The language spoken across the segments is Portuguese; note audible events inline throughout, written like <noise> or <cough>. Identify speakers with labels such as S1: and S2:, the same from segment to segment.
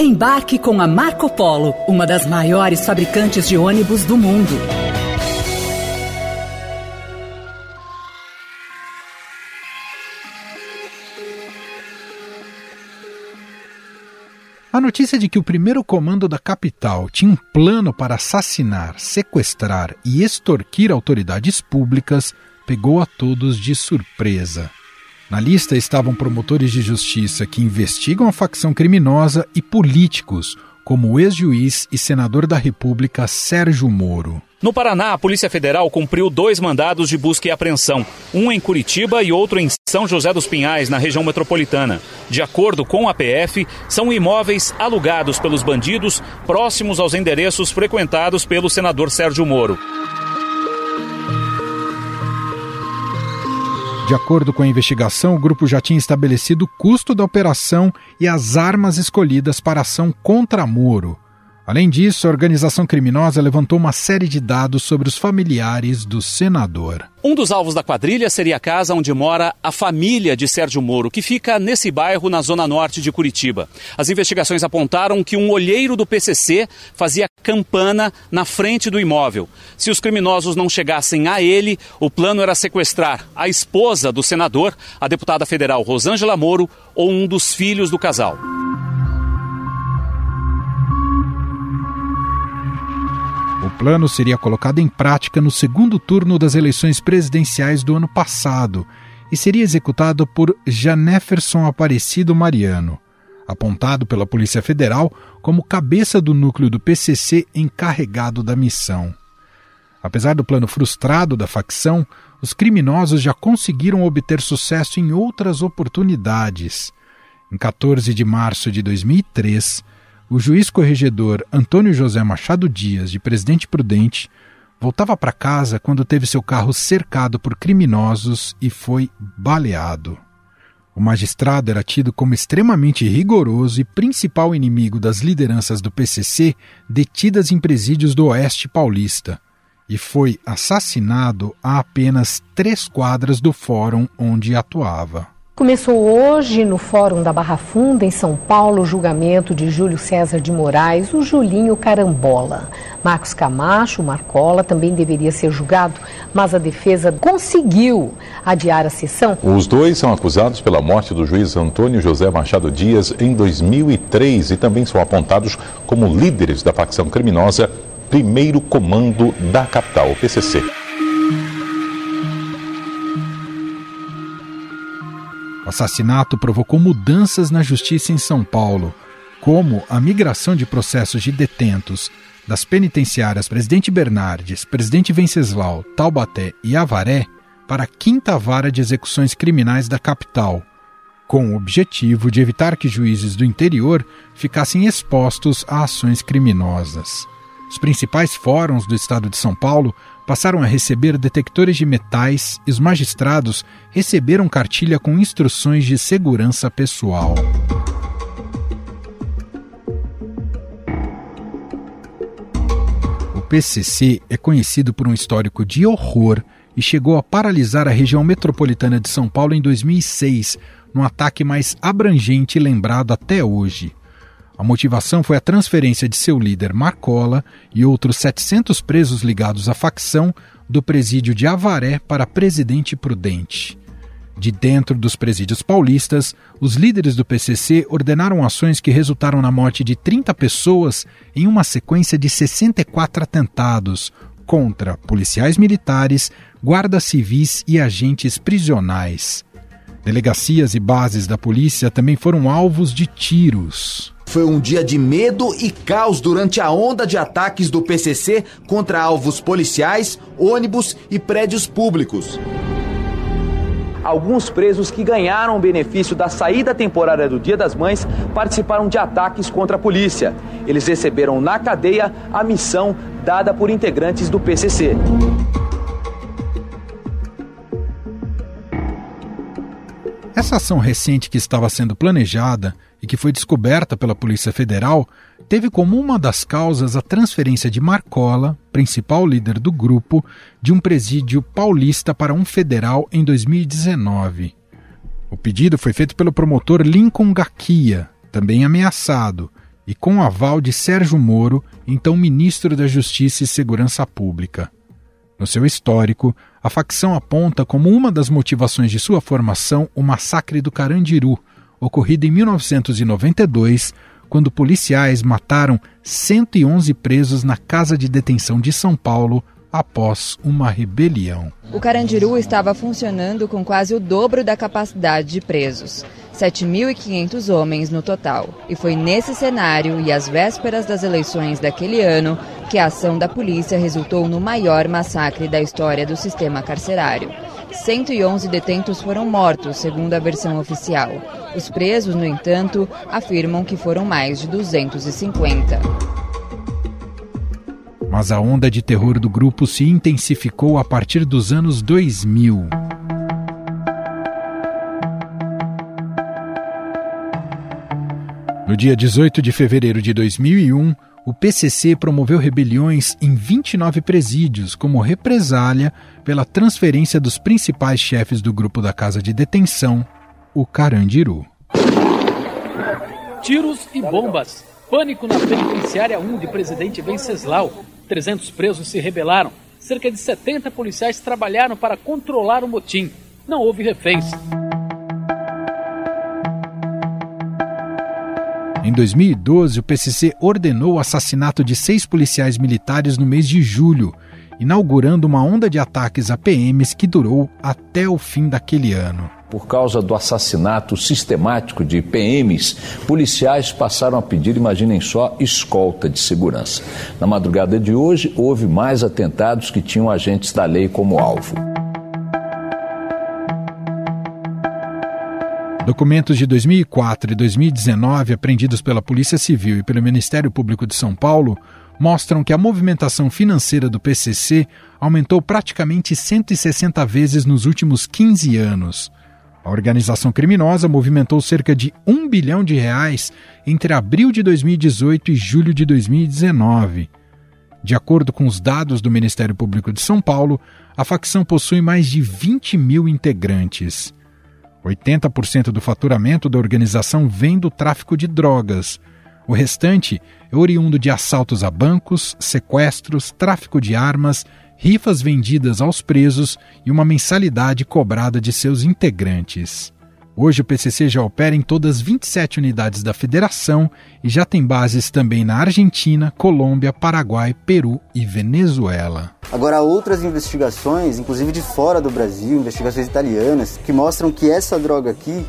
S1: Embarque com a Marco Polo, uma das maiores fabricantes de ônibus do mundo.
S2: A notícia de que o primeiro comando da capital tinha um plano para assassinar, sequestrar e extorquir autoridades públicas pegou a todos de surpresa. Na lista estavam promotores de justiça que investigam a facção criminosa e políticos, como o ex-juiz e senador da República Sérgio Moro.
S3: No Paraná, a Polícia Federal cumpriu dois mandados de busca e apreensão, um em Curitiba e outro em São José dos Pinhais, na região metropolitana. De acordo com a PF, são imóveis alugados pelos bandidos próximos aos endereços frequentados pelo senador Sérgio Moro.
S2: De acordo com a investigação, o grupo já tinha estabelecido o custo da operação e as armas escolhidas para ação contra Moro. Além disso, a organização criminosa levantou uma série de dados sobre os familiares do senador.
S3: Um dos alvos da quadrilha seria a casa onde mora a família de Sérgio Moro, que fica nesse bairro na zona norte de Curitiba. As investigações apontaram que um olheiro do PCC fazia campana na frente do imóvel. Se os criminosos não chegassem a ele, o plano era sequestrar a esposa do senador, a deputada federal Rosângela Moro, ou um dos filhos do casal.
S2: O plano seria colocado em prática no segundo turno das eleições presidenciais do ano passado e seria executado por Janeferson Aparecido Mariano, apontado pela Polícia Federal como cabeça do núcleo do PCC encarregado da missão. Apesar do plano frustrado da facção, os criminosos já conseguiram obter sucesso em outras oportunidades. Em 14 de março de 2003, o juiz corregedor Antônio José Machado Dias, de Presidente Prudente, voltava para casa quando teve seu carro cercado por criminosos e foi baleado. O magistrado era tido como extremamente rigoroso e principal inimigo das lideranças do PCC detidas em presídios do Oeste Paulista e foi assassinado a apenas três quadras do fórum onde atuava.
S4: Começou hoje no Fórum da Barra Funda, em São Paulo, o julgamento de Júlio César de Moraes, o Julinho Carambola. Marcos Camacho, Marcola, também deveria ser julgado, mas a defesa conseguiu adiar a sessão.
S5: Os dois são acusados pela morte do juiz Antônio José Machado Dias em 2003 e também são apontados como líderes da facção criminosa Primeiro Comando da Capital, PCC.
S2: O assassinato provocou mudanças na justiça em São Paulo, como a migração de processos de detentos das penitenciárias Presidente Bernardes, Presidente Venceslau, Taubaté e Avaré para a quinta vara de execuções criminais da capital, com o objetivo de evitar que juízes do interior ficassem expostos a ações criminosas. Os principais fóruns do estado de São Paulo passaram a receber detectores de metais e os magistrados receberam cartilha com instruções de segurança pessoal. O PCC é conhecido por um histórico de horror e chegou a paralisar a região metropolitana de São Paulo em 2006, num ataque mais abrangente lembrado até hoje. A motivação foi a transferência de seu líder Marcola e outros 700 presos ligados à facção do presídio de Avaré para Presidente Prudente. De dentro dos presídios paulistas, os líderes do PCC ordenaram ações que resultaram na morte de 30 pessoas em uma sequência de 64 atentados contra policiais militares, guardas civis e agentes prisionais. Delegacias e bases da polícia também foram alvos de tiros.
S6: Foi um dia de medo e caos durante a onda de ataques do PCC contra alvos policiais, ônibus e prédios públicos.
S7: Alguns presos que ganharam o benefício da saída temporária do Dia das Mães participaram de ataques contra a polícia. Eles receberam na cadeia a missão dada por integrantes do PCC.
S2: Essa ação recente que estava sendo planejada e que foi descoberta pela Polícia Federal, teve como uma das causas a transferência de Marcola, principal líder do grupo, de um presídio paulista para um federal em 2019. O pedido foi feito pelo promotor Lincoln Gaquia, também ameaçado, e com o aval de Sérgio Moro, então ministro da Justiça e Segurança Pública. No seu histórico, a facção aponta como uma das motivações de sua formação o massacre do Carandiru, ocorrido em 1992, quando policiais mataram 111 presos na casa de detenção de São Paulo após uma rebelião.
S8: O Carandiru estava funcionando com quase o dobro da capacidade de presos. 7.500 homens no total. E foi nesse cenário e às vésperas das eleições daquele ano que a ação da polícia resultou no maior massacre da história do sistema carcerário. 111 detentos foram mortos, segundo a versão oficial. Os presos, no entanto, afirmam que foram mais de 250.
S2: Mas a onda de terror do grupo se intensificou a partir dos anos 2000. No dia 18 de fevereiro de 2001, o PCC promoveu rebeliões em 29 presídios como represália pela transferência dos principais chefes do grupo da casa de detenção, o Carandiru.
S9: Tiros e bombas. Pânico na penitenciária 1 de Presidente Venceslau. 300 presos se rebelaram. Cerca de 70 policiais trabalharam para controlar o motim. Não houve reféns.
S2: Em 2012, o PCC ordenou o assassinato de seis policiais militares no mês de julho, inaugurando uma onda de ataques a PMs que durou até o fim daquele ano.
S10: Por causa do assassinato sistemático de PMs, policiais passaram a pedir, imaginem só, escolta de segurança. Na madrugada de hoje, houve mais atentados que tinham agentes da lei como alvo.
S2: Documentos de 2004 e 2019, apreendidos pela Polícia Civil e pelo Ministério Público de São Paulo, mostram que a movimentação financeira do PCC aumentou praticamente 160 vezes nos últimos 15 anos. A organização criminosa movimentou cerca de 1 bilhão de reais entre abril de 2018 e julho de 2019. De acordo com os dados do Ministério Público de São Paulo, a facção possui mais de 20 mil integrantes. 80% do faturamento da organização vem do tráfico de drogas. O restante é oriundo de assaltos a bancos, sequestros, tráfico de armas, rifas vendidas aos presos e uma mensalidade cobrada de seus integrantes. Hoje o PCC já opera em todas as 27 unidades da federação e já tem bases também na Argentina, Colômbia, Paraguai, Peru e Venezuela.
S11: Agora, há outras investigações, inclusive de fora do Brasil, investigações italianas, que mostram que essa droga aqui,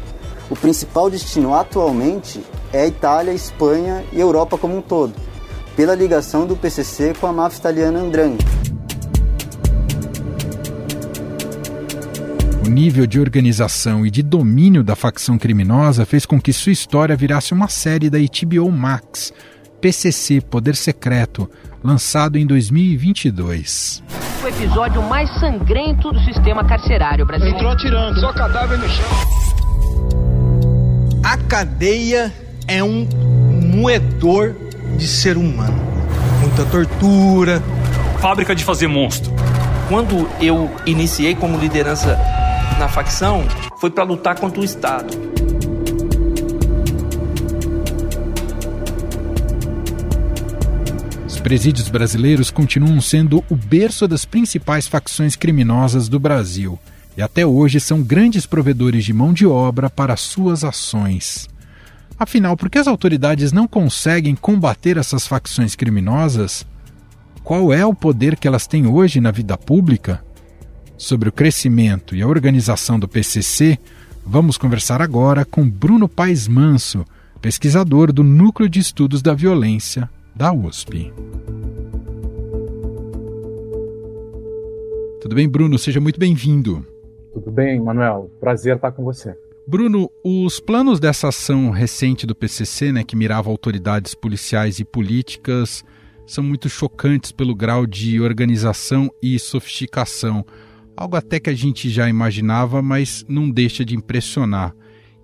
S11: o principal destino atualmente é Itália, Espanha e Europa como um todo, pela ligação do PCC com a máfia italiana Andrangheta.
S2: O nível de organização e de domínio da facção criminosa fez com que sua história virasse uma série da HBO Max, PCC Poder Secreto, lançado em 2022.
S12: O episódio mais sangrento do sistema carcerário brasileiro.
S13: Entrou atirando, só cadáver no chão.
S14: A cadeia é um moedor de ser humano. Muita tortura.
S15: Fábrica de fazer monstro.
S16: Quando eu iniciei como liderança na facção foi para lutar contra o Estado.
S2: Os presídios brasileiros continuam sendo o berço das principais facções criminosas do Brasil e até hoje são grandes provedores de mão de obra para suas ações. Afinal, por que as autoridades não conseguem combater essas facções criminosas? Qual é o poder que elas têm hoje na vida pública? Sobre o crescimento e a organização do PCC, vamos conversar agora com Bruno Paes Manso, pesquisador do Núcleo de Estudos da Violência da USP. Tudo bem, Bruno? Seja muito bem-vindo.
S17: Tudo bem, Manuel. Prazer estar com você.
S2: Bruno, os planos dessa ação recente do PCC, né, que mirava autoridades policiais e políticas, são muito chocantes pelo grau de organização e sofisticação algo até que a gente já imaginava, mas não deixa de impressionar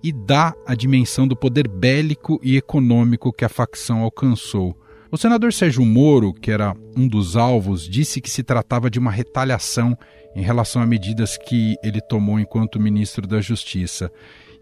S2: e dá a dimensão do poder bélico e econômico que a facção alcançou. O senador Sérgio Moro, que era um dos alvos, disse que se tratava de uma retaliação em relação a medidas que ele tomou enquanto ministro da Justiça.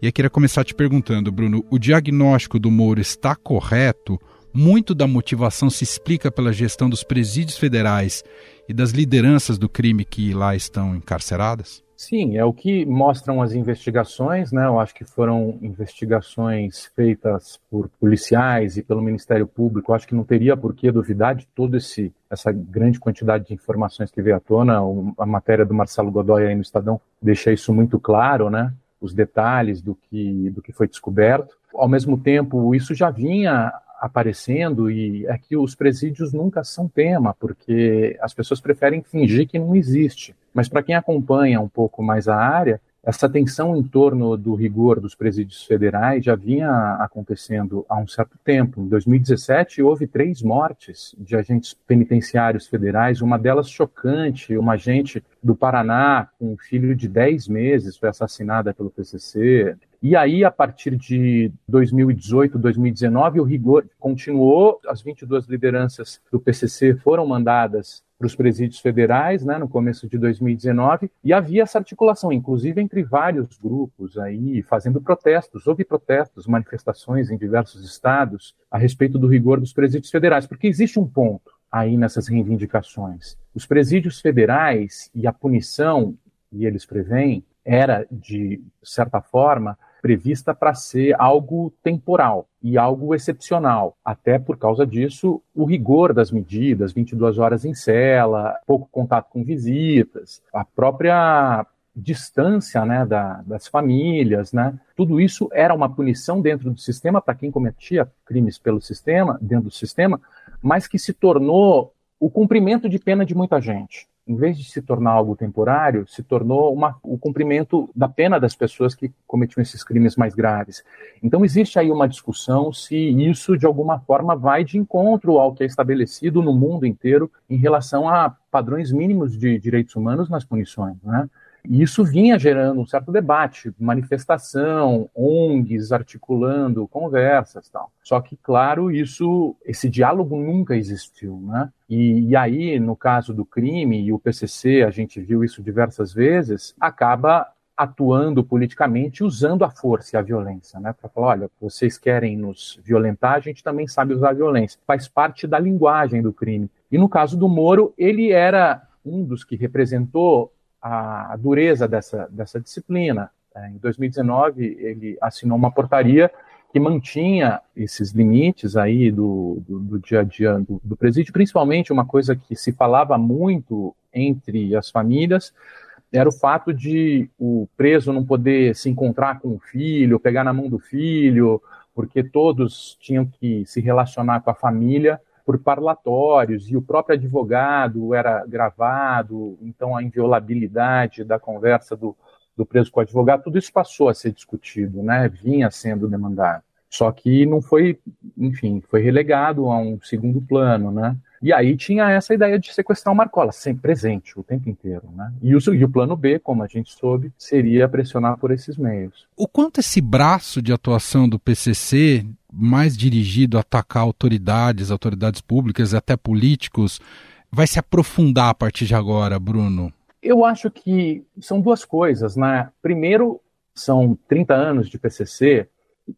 S2: E eu queria começar te perguntando, Bruno, o diagnóstico do Moro está correto? Muito da motivação se explica pela gestão dos presídios federais e das lideranças do crime que lá estão encarceradas?
S17: Sim, é o que mostram as investigações, né? Eu acho que foram investigações feitas por policiais e pelo Ministério Público. Eu acho que não teria por que duvidar de toda essa grande quantidade de informações que veio à tona. A matéria do Marcelo Godoy aí no Estadão deixa isso muito claro, né? Os detalhes do que, do que foi descoberto. Ao mesmo tempo, isso já vinha aparecendo e é que os presídios nunca são tema, porque as pessoas preferem fingir que não existe. Mas para quem acompanha um pouco mais a área, essa tensão em torno do rigor dos presídios federais já vinha acontecendo há um certo tempo. Em 2017, houve três mortes de agentes penitenciários federais, uma delas chocante, uma agente do Paraná com um filho de 10 meses foi assassinada pelo PCC. E aí, a partir de 2018, 2019, o rigor continuou, as 22 lideranças do PCC foram mandadas para os presídios federais, né, no começo de 2019, e havia essa articulação, inclusive entre vários grupos aí, fazendo protestos, houve protestos, manifestações em diversos estados a respeito do rigor dos presídios federais, porque existe um ponto aí nessas reivindicações. Os presídios federais e a punição, e eles preveem, era, de certa forma, prevista para ser algo temporal e algo excepcional. Até por causa disso, o rigor das medidas, 22 horas em cela, pouco contato com visitas, a própria distância né, da, das famílias, né? Tudo isso era uma punição dentro do sistema para quem cometia crimes pelo sistema, dentro do sistema, mas que se tornou o cumprimento de pena de muita gente em vez de se tornar algo temporário, se tornou uma, o cumprimento da pena das pessoas que cometiam esses crimes mais graves. Então, existe aí uma discussão se isso, de alguma forma, vai de encontro ao que é estabelecido no mundo inteiro em relação a padrões mínimos de direitos humanos nas punições. Né? E isso vinha gerando um certo debate, manifestação, ONGs articulando conversas tal. Só que, claro, isso, esse diálogo nunca existiu, né? E, e aí, no caso do crime, e o PCC, a gente viu isso diversas vezes, acaba atuando politicamente usando a força e a violência, né? Para falar, olha, vocês querem nos violentar, a gente também sabe usar a violência. Faz parte da linguagem do crime. E no caso do Moro, ele era um dos que representou a dureza dessa, dessa disciplina. É, em 2019, ele assinou uma portaria que mantinha esses limites aí do, do, do dia a dia do, do, presídio, principalmente uma coisa que se falava muito entre as famílias era o fato de o preso não poder se encontrar com o filho, pegar na mão do filho, porque todos tinham que se relacionar com a família por parlatórios e o próprio advogado era gravado, então a inviolabilidade da conversa do, do preso com o advogado, tudo isso passou a ser discutido, né? vinha sendo demandado. Só que não foi, enfim, foi relegado a um segundo plano, né? E aí tinha essa ideia de sequestrar o Marcola, sempre presente, o tempo inteiro, né? E o, e o plano B, como a gente soube, seria pressionar por esses meios.
S2: O quanto esse braço de atuação do PCC mais dirigido a atacar autoridades, autoridades públicas e até políticos, vai se aprofundar a partir de agora, Bruno?
S17: Eu acho que são duas coisas, né? Primeiro, são 30 anos de PCC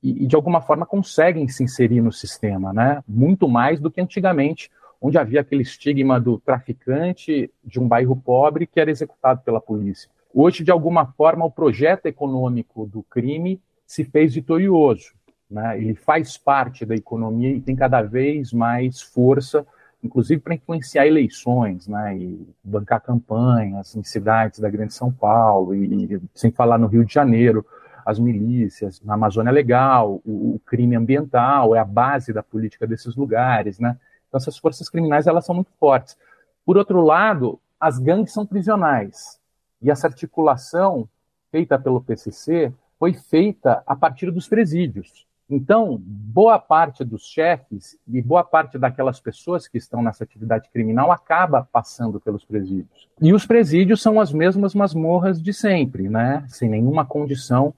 S17: e, e de alguma forma conseguem se inserir no sistema, né? Muito mais do que antigamente, onde havia aquele estigma do traficante de um bairro pobre que era executado pela polícia. Hoje, de alguma forma, o projeto econômico do crime se fez vitorioso. Né? Ele faz parte da economia e tem cada vez mais força, inclusive para influenciar eleições, né? E bancar campanhas em cidades da Grande São Paulo e, e sem falar no Rio de Janeiro, as milícias, na Amazônia Legal, o, o, crime ambiental é a base da política desses lugares, né? Então essas forças criminais elas são muito fortes. Por outro lado, as gangues são prisionais e essa articulação feita pelo PCC foi feita a partir dos presídios. Então, boa parte dos chefes e boa parte daquelas pessoas que estão nessa atividade criminal acaba passando pelos presídios. E os presídios são as mesmas masmorras de sempre, né? Sem nenhuma condição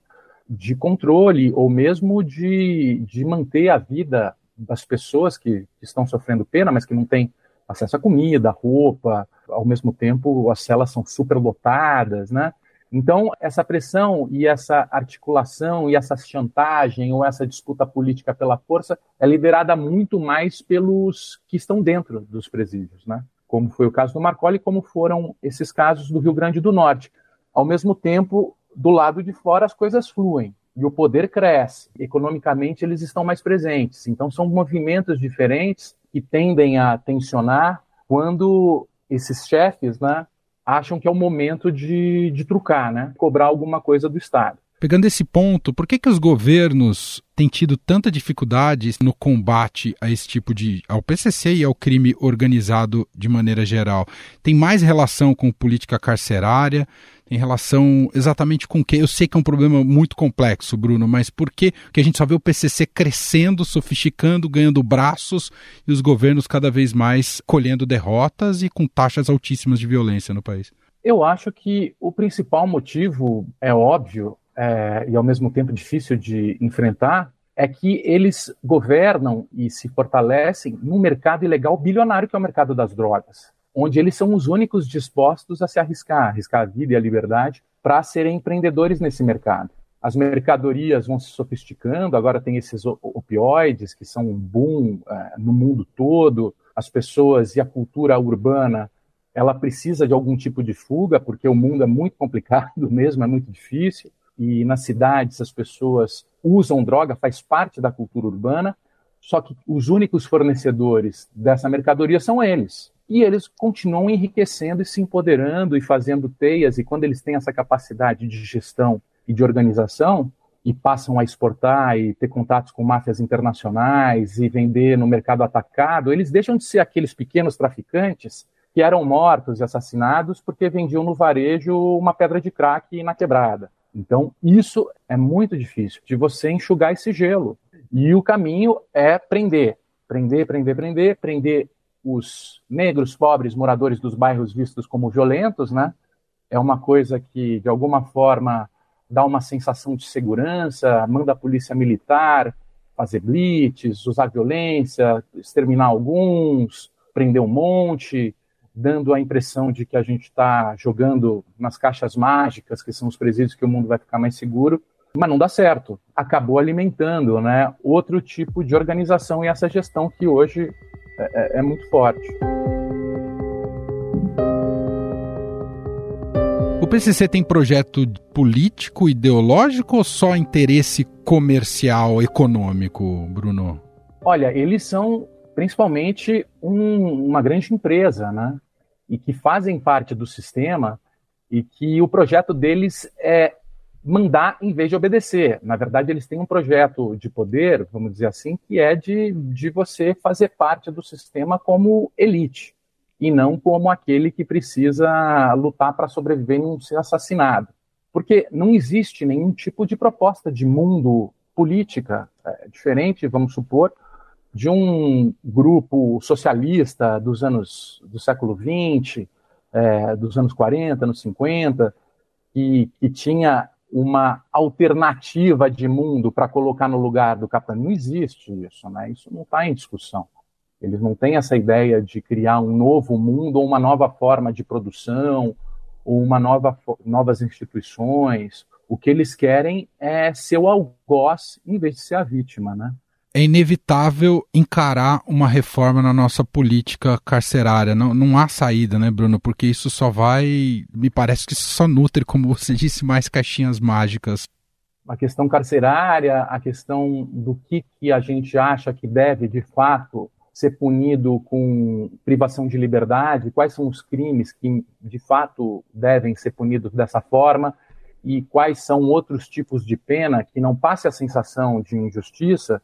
S17: de controle ou mesmo de, de manter a vida das pessoas que, estão sofrendo pena, mas que não têm acesso à comida, roupa. Ao mesmo tempo, as celas são superlotadas, né? Então, essa pressão e essa articulação e essa chantagem ou essa disputa política pela força é liderada muito mais pelos que estão dentro dos presídios, né? como foi o caso do Marcoli, como foram esses casos do Rio Grande do Norte. Ao mesmo tempo, do lado de fora as coisas fluem e o poder cresce. Economicamente, eles estão mais presentes. Então, são movimentos diferentes que tendem a tensionar quando esses chefes né, acham que é o momento de, de trucar, né, cobrar alguma coisa do Estado.
S2: Pegando esse ponto, por que, que os governos têm tido tanta dificuldade no combate a esse tipo de. ao PCC e ao crime organizado de maneira geral? Tem mais relação com política carcerária? Tem relação exatamente com o que? Eu sei que é um problema muito complexo, Bruno, mas por que, que a gente só vê o PCC crescendo, sofisticando, ganhando braços e os governos cada vez mais colhendo derrotas e com taxas altíssimas de violência no país?
S17: Eu acho que o principal motivo é óbvio, é, e ao mesmo tempo difícil de enfrentar, é que eles governam e se fortalecem num mercado ilegal bilionário que é o mercado das drogas, onde eles são os únicos dispostos a se arriscar, arriscar a vida e a liberdade para serem empreendedores nesse mercado. As mercadorias vão se sofisticando, agora tem esses opioides que são um boom é, no mundo todo, as pessoas e a cultura urbana ela precisa de algum tipo de fuga, porque o mundo é muito complicado <laughs> mesmo, é muito difícil e nas cidades as pessoas usam droga, faz parte da cultura urbana, só que os únicos fornecedores dessa mercadoria são eles. E eles continuam enriquecendo e se empoderando e fazendo teias, e quando eles têm essa capacidade de gestão e de organização, e passam a exportar e ter contatos com máfias internacionais e vender no mercado atacado, eles deixam de ser aqueles pequenos traficantes que eram mortos e assassinados porque vendiam no varejo uma pedra de crack na quebrada. Então, isso é muito difícil de você enxugar esse gelo. E o caminho é prender, prender, prender, prender, prender os negros, pobres, moradores dos bairros vistos como violentos, né? É uma coisa que, de alguma forma, dá uma sensação de segurança, manda a polícia militar fazer blitz, usar violência, exterminar alguns, prender um monte, dando a impressão de que a gente está jogando nas caixas mágicas, que são os presídios que o mundo vai ficar mais seguro, mas não dá certo. Acabou alimentando né, outro tipo de organização e essa gestão que hoje é, é, é muito forte.
S2: O PCC tem projeto político, ideológico ou só interesse comercial, econômico, Bruno?
S17: Olha, eles são principalmente um, uma grande empresa, né? E que fazem parte do sistema e que o projeto deles é mandar em vez de obedecer. Na verdade, eles têm um projeto de poder, vamos dizer assim, que é de, de você fazer parte do sistema como elite e não como aquele que precisa lutar para sobreviver e não ser assassinado. Porque não existe nenhum tipo de proposta de mundo política é, diferente, vamos supor, de um grupo socialista dos anos do século XX, é, dos anos 40, anos 50, que, que tinha uma alternativa de mundo para colocar no lugar do capitalismo. Não existe isso, né? Isso não está em discussão. Eles não têm essa ideia de criar um novo mundo ou uma nova forma de produção ou uma nova novas instituições. O que eles querem é ser o algoz em vez de ser a vítima, né?
S2: É inevitável encarar uma reforma na nossa política carcerária. Não, não há saída, né, Bruno? Porque isso só vai. Me parece que isso só nutre, como você <laughs> disse, mais caixinhas mágicas.
S17: A questão carcerária, a questão do que, que a gente acha que deve, de fato, ser punido com privação de liberdade, quais são os crimes que, de fato, devem ser punidos dessa forma e quais são outros tipos de pena que não passe a sensação de injustiça,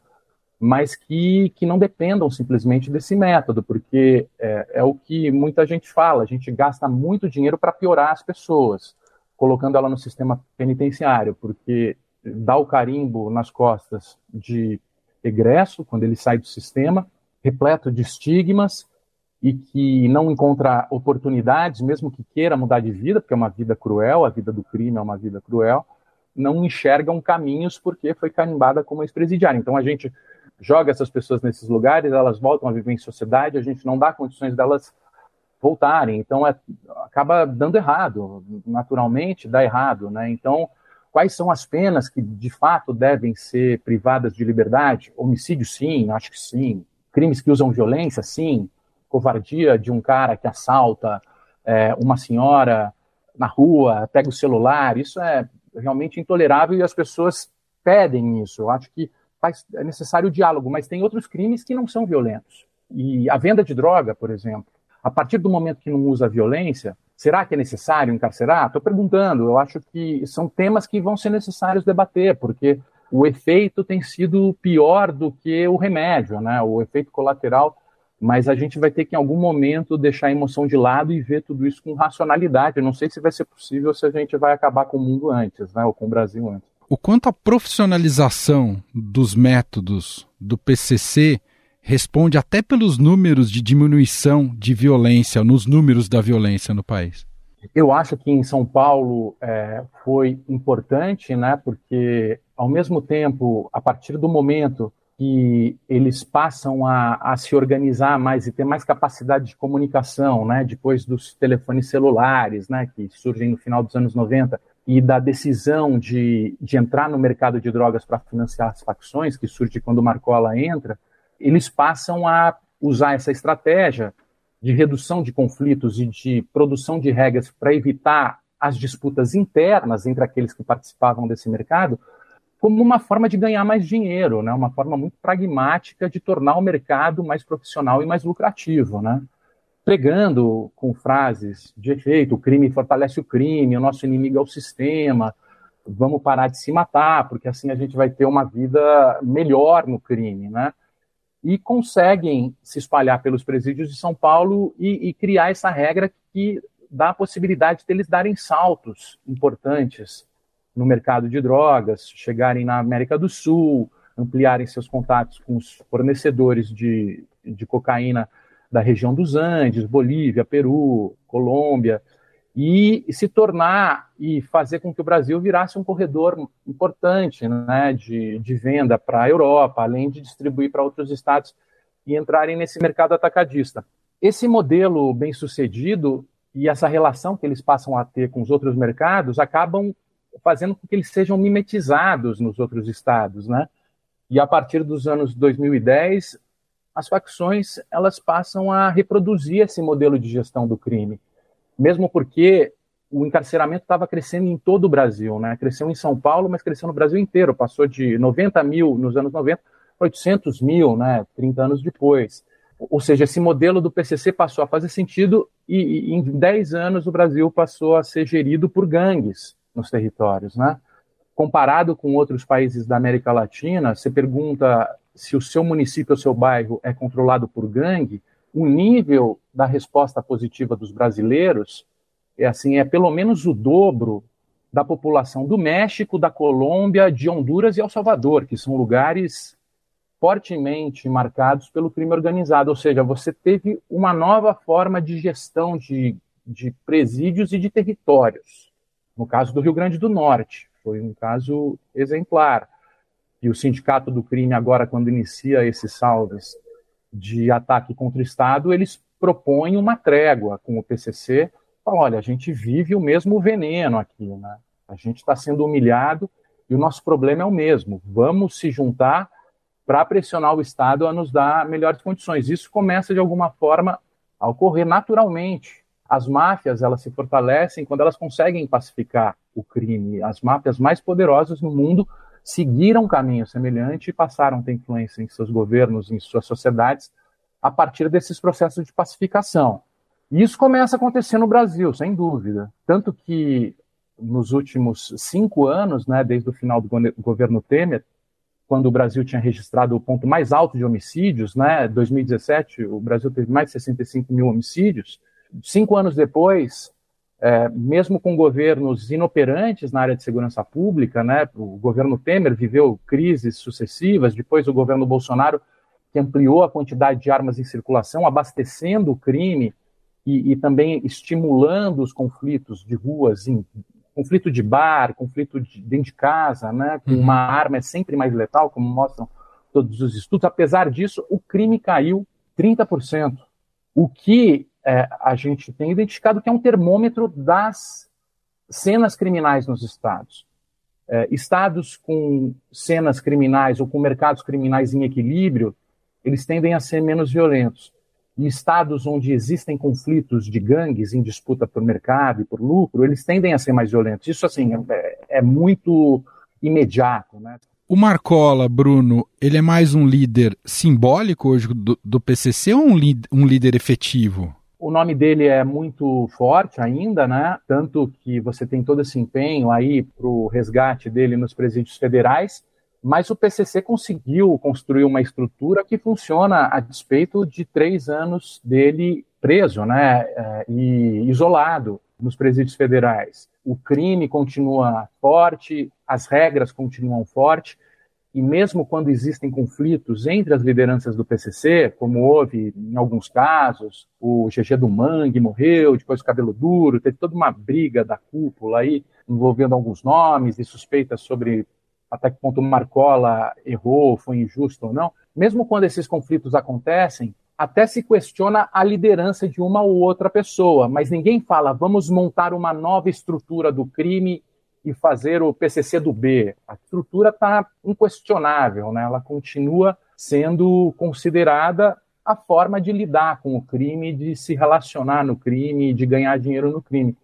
S17: mas que, que não dependam simplesmente desse método, porque é, é o que muita gente fala, a gente gasta muito dinheiro para piorar as pessoas, colocando ela no sistema penitenciário, porque dá o carimbo nas costas de egresso, quando ele sai do sistema, repleto de estigmas, e que não encontra oportunidades, mesmo que queira mudar de vida, porque é uma vida cruel, a vida do crime é uma vida cruel, não enxergam caminhos porque foi carimbada como ex-presidiário. Então a gente joga essas pessoas nesses lugares, elas voltam a viver em sociedade, a gente não dá condições delas voltarem. Então, é, acaba dando errado, naturalmente dá errado. Né? Então, quais são as penas que de fato devem ser privadas de liberdade? Homicídio, sim, acho que sim. Crimes que usam violência, sim. Covardia de um cara que assalta é, uma senhora na rua, pega o celular, isso é realmente intolerável e as pessoas pedem isso. Eu acho que faz, é necessário o diálogo, mas tem outros crimes que não são violentos. E a venda de droga, por exemplo, a partir do momento que não usa violência, será que é necessário encarcerar? Estou perguntando. Eu acho que são temas que vão ser necessários debater, porque o efeito tem sido pior do que o remédio, né? O efeito colateral. Mas a gente vai ter que, em algum momento, deixar a emoção de lado e ver tudo isso com racionalidade. Eu não sei se vai ser possível se a gente vai acabar com o mundo antes, né? Ou com o Brasil antes.
S2: O quanto a profissionalização dos métodos do PCC responde até pelos números de diminuição de violência, nos números da violência no país?
S17: Eu acho que em São Paulo é, foi importante, né, porque ao mesmo tempo, a partir do momento que eles passam a, a, se organizar mais e ter mais capacidade de comunicação, né, depois dos telefones celulares, né, que surgem no final dos anos 90, e da decisão de, de entrar no mercado de drogas para financiar as facções, que surge quando Marcola entra, eles passam a usar essa estratégia de redução de conflitos e de produção de regras para evitar as disputas internas entre aqueles que participavam desse mercado, como uma forma de ganhar mais dinheiro, né? uma forma muito pragmática de tornar o mercado mais profissional e mais lucrativo. Né? Pregando com frases de efeito: o crime fortalece o crime, o nosso inimigo é o sistema, vamos parar de se matar, porque assim a gente vai ter uma vida melhor no crime. Né? e conseguem se espalhar pelos presídios de São Paulo e, e criar essa regra que dá a possibilidade deles darem saltos importantes no mercado de drogas, chegarem na América do Sul, ampliarem seus contatos com os fornecedores de, de cocaína da região dos Andes, Bolívia, Peru, Colômbia, e se tornar e fazer com que o Brasil virasse um corredor importante né, de, de venda para a Europa, além de distribuir para outros estados e entrarem nesse mercado atacadista. Esse modelo bem sucedido e essa relação que eles passam a ter com os outros mercados acabam fazendo com que eles sejam mimetizados nos outros estados, né? E a partir dos anos 2010, as facções elas passam a reproduzir esse modelo de gestão do crime mesmo porque o encarceramento estava crescendo em todo o Brasil, né? Cresceu em São Paulo, mas cresceu no Brasil inteiro. Passou de 90 mil nos anos 90 para 800 mil, né? 30 anos depois. Ou seja, esse modelo do PCC passou a fazer sentido e, e em 10 anos o Brasil passou a ser gerido por gangues nos territórios, né? Comparado com outros países da América Latina, você pergunta se o seu município ou seu bairro é controlado por gangue, o nível da resposta positiva dos brasileiros é assim, é pelo menos o dobro da população do México, da Colômbia, de Honduras e El Salvador, que são lugares fortemente marcados pelo crime organizado. Ou seja, você teve uma nova forma de gestão de, de presídios e de territórios. No caso do Rio Grande do Norte, foi um caso exemplar. E o Sindicato do Crime, agora, quando inicia esses salves, de ataque contra o Estado, eles propõem uma trégua com o PCC. Falam, olha, a gente vive o mesmo veneno aqui, né? A gente está sendo humilhado e o nosso problema é o mesmo. Vamos se juntar para pressionar o Estado a nos dar melhores condições. Isso começa de alguma forma a ocorrer naturalmente. As máfias elas se fortalecem quando elas conseguem pacificar o crime. As máfias mais poderosas no mundo seguiram um caminho semelhante e passaram a ter influência em seus governos, em suas sociedades, a partir desses processos de pacificação. E isso começa a acontecer no Brasil, sem dúvida. Tanto que nos últimos cinco anos, né, desde o final do governo Temer, quando o Brasil tinha registrado o ponto mais alto de homicídios, né, 2017, o Brasil teve mais de 65 mil homicídios. Cinco anos depois, é, mesmo com governos inoperantes na área de segurança pública, né, o governo Temer viveu crises sucessivas, depois o governo Bolsonaro, que ampliou a quantidade de armas em circulação, abastecendo o crime e, e também estimulando os conflitos de ruas, em, conflito de bar, conflito de, dentro de casa, né, com uhum. uma arma é sempre mais letal, como mostram todos os estudos. Apesar disso, o crime caiu 30%, o que é, a gente tem identificado que é um termômetro das cenas criminais nos estados. É, estados com cenas criminais ou com mercados criminais em equilíbrio, eles tendem a ser menos violentos. E estados onde existem conflitos de gangues em disputa por mercado e por lucro, eles tendem a ser mais violentos. Isso, assim, é, é muito imediato, né?
S2: O Marcola, Bruno, ele é mais um líder simbólico hoje do, do PCC ou um, um líder efetivo?
S17: O nome dele é muito forte ainda, né? Tanto que você tem todo esse empenho aí para o resgate dele nos presídios federais, mas o PCC conseguiu construir uma estrutura que funciona a despeito de três anos dele preso, né? É, e isolado nos presídios federais. O crime continua forte, as regras continuam fortes, e mesmo quando existem conflitos entre as lideranças do PCC, como houve em alguns casos, o GG do Mangue morreu, depois o Cabelo Duro, teve toda uma briga da cúpula aí, envolvendo alguns nomes e suspeitas sobre até que ponto Marcola errou, foi injusto ou não. Mesmo quando esses conflitos acontecem, até se questiona a liderança de uma ou outra pessoa, mas ninguém fala, vamos montar uma nova estrutura do crime e fazer o PCC do B. A estrutura está inquestionável, né? ela continua sendo considerada a forma de lidar com o crime, de se relacionar no crime, de ganhar dinheiro no crime.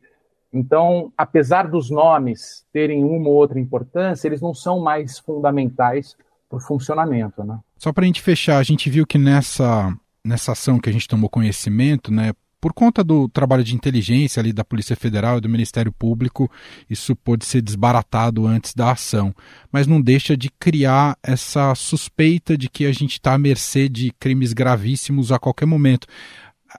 S17: Então, apesar dos nomes terem uma ou outra importância, eles não são mais fundamentais para o funcionamento. Né?
S2: Só para a gente fechar, a gente viu que nessa nessa ação que a gente tomou conhecimento, né, por conta do trabalho de inteligência ali da Polícia Federal e do Ministério Público, isso pode ser desbaratado antes da ação, mas não deixa de criar essa suspeita de que a gente está à mercê de crimes gravíssimos a qualquer momento.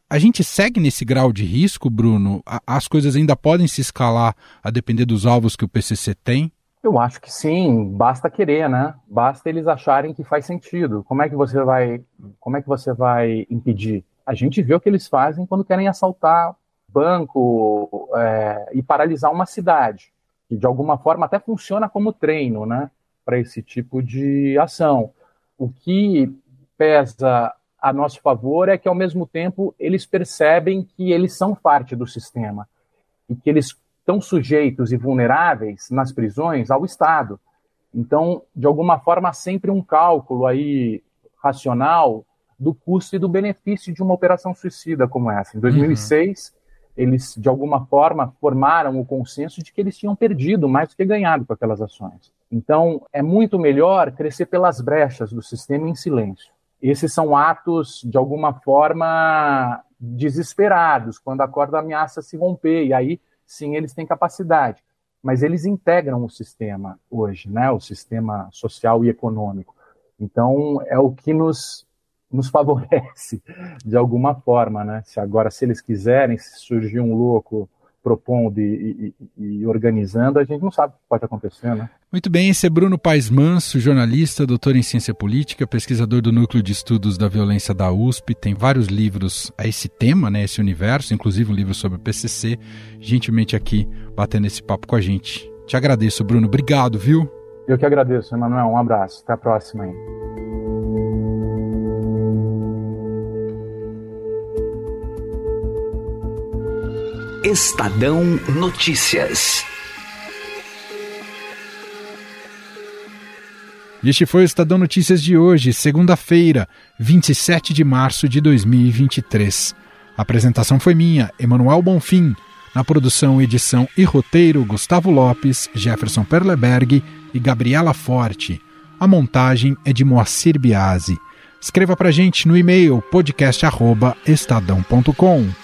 S2: A gente segue nesse grau de risco, Bruno? As coisas ainda podem se escalar a depender dos alvos que o PCC tem?
S17: Eu acho que sim, basta querer, né? Basta eles acharem que faz sentido. Como é que você vai, como é que você vai impedir? A gente vê o que eles fazem quando querem assaltar banco é, e paralisar uma cidade, que de alguma forma até funciona como treino, né? Para esse tipo de ação. O que pesa a nosso favor é que, ao mesmo tempo, eles percebem que eles são parte do sistema e que eles estão sujeitos e vulneráveis nas prisões ao Estado. Então, de alguma forma, sempre um cálculo aí racional do custo e do benefício de uma operação suicida como essa. Em 2006, uhum. eles, de alguma forma, formaram o consenso de que eles tinham perdido mais do que ganhado com aquelas ações. Então, é muito melhor crescer pelas brechas do sistema em silêncio. Esses são atos, de alguma forma, desesperados, quando a corda ameaça se romper, e aí sim, eles têm capacidade, mas eles integram o sistema hoje, né? O sistema social e econômico. Então, é o que nos, nos favorece <laughs> de alguma forma, né? Se agora, se eles quiserem, se surgir um louco propondo e, e, e, organizando, a gente não sabe o que pode acontecer, né?
S2: Muito bem, esse é Bruno Paes Manso, jornalista, doutor em ciência política, pesquisador do Núcleo de Estudos da Violência da USP, tem vários livros a esse tema, né, esse universo, inclusive um livro sobre o PCC, gentilmente aqui batendo esse papo com a gente. Te agradeço, Bruno, obrigado, viu?
S17: Eu que agradeço, Emanuel, um abraço, até a próxima aí.
S18: Estadão Notícias.
S2: Este foi o Estadão Notícias de hoje, segunda-feira, 27 de março de 2023. A apresentação foi minha, Emanuel Bonfim. Na produção, edição e roteiro, Gustavo Lopes, Jefferson Perleberg e Gabriela Forte. A montagem é de Moacir Biasi. Escreva para gente no e-mail podcast@estadão.com.